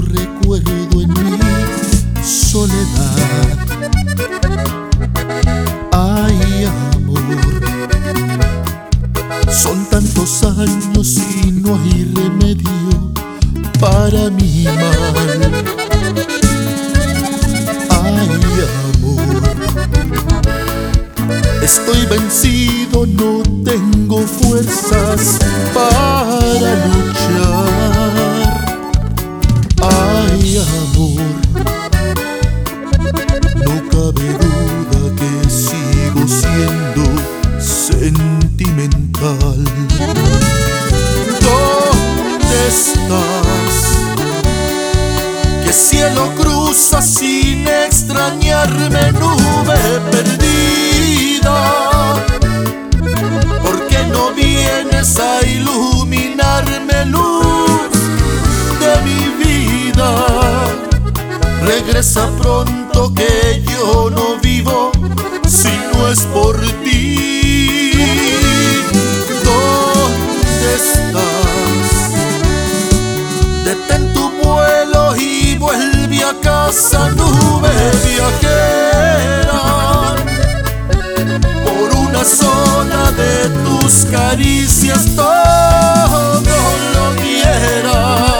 recuerdo en mi soledad. Ay, amor, son tantos años y no hay remedio para mi mal. Ay, amor, estoy vencido, no tengo fuerzas para luchar. ¿Dónde estás? ¿Qué cielo cruza sin extrañarme nube perdida? ¿Por qué no vienes a vuelve a casa, nube viajera. Por una sola de tus caricias todo lo diera.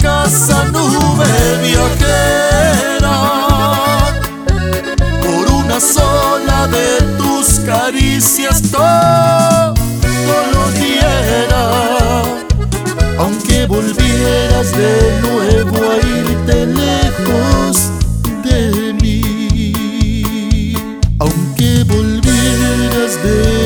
casa nube viajera por una sola de tus caricias todo lo diera aunque volvieras de nuevo a irte lejos de mí aunque volvieras de nuevo.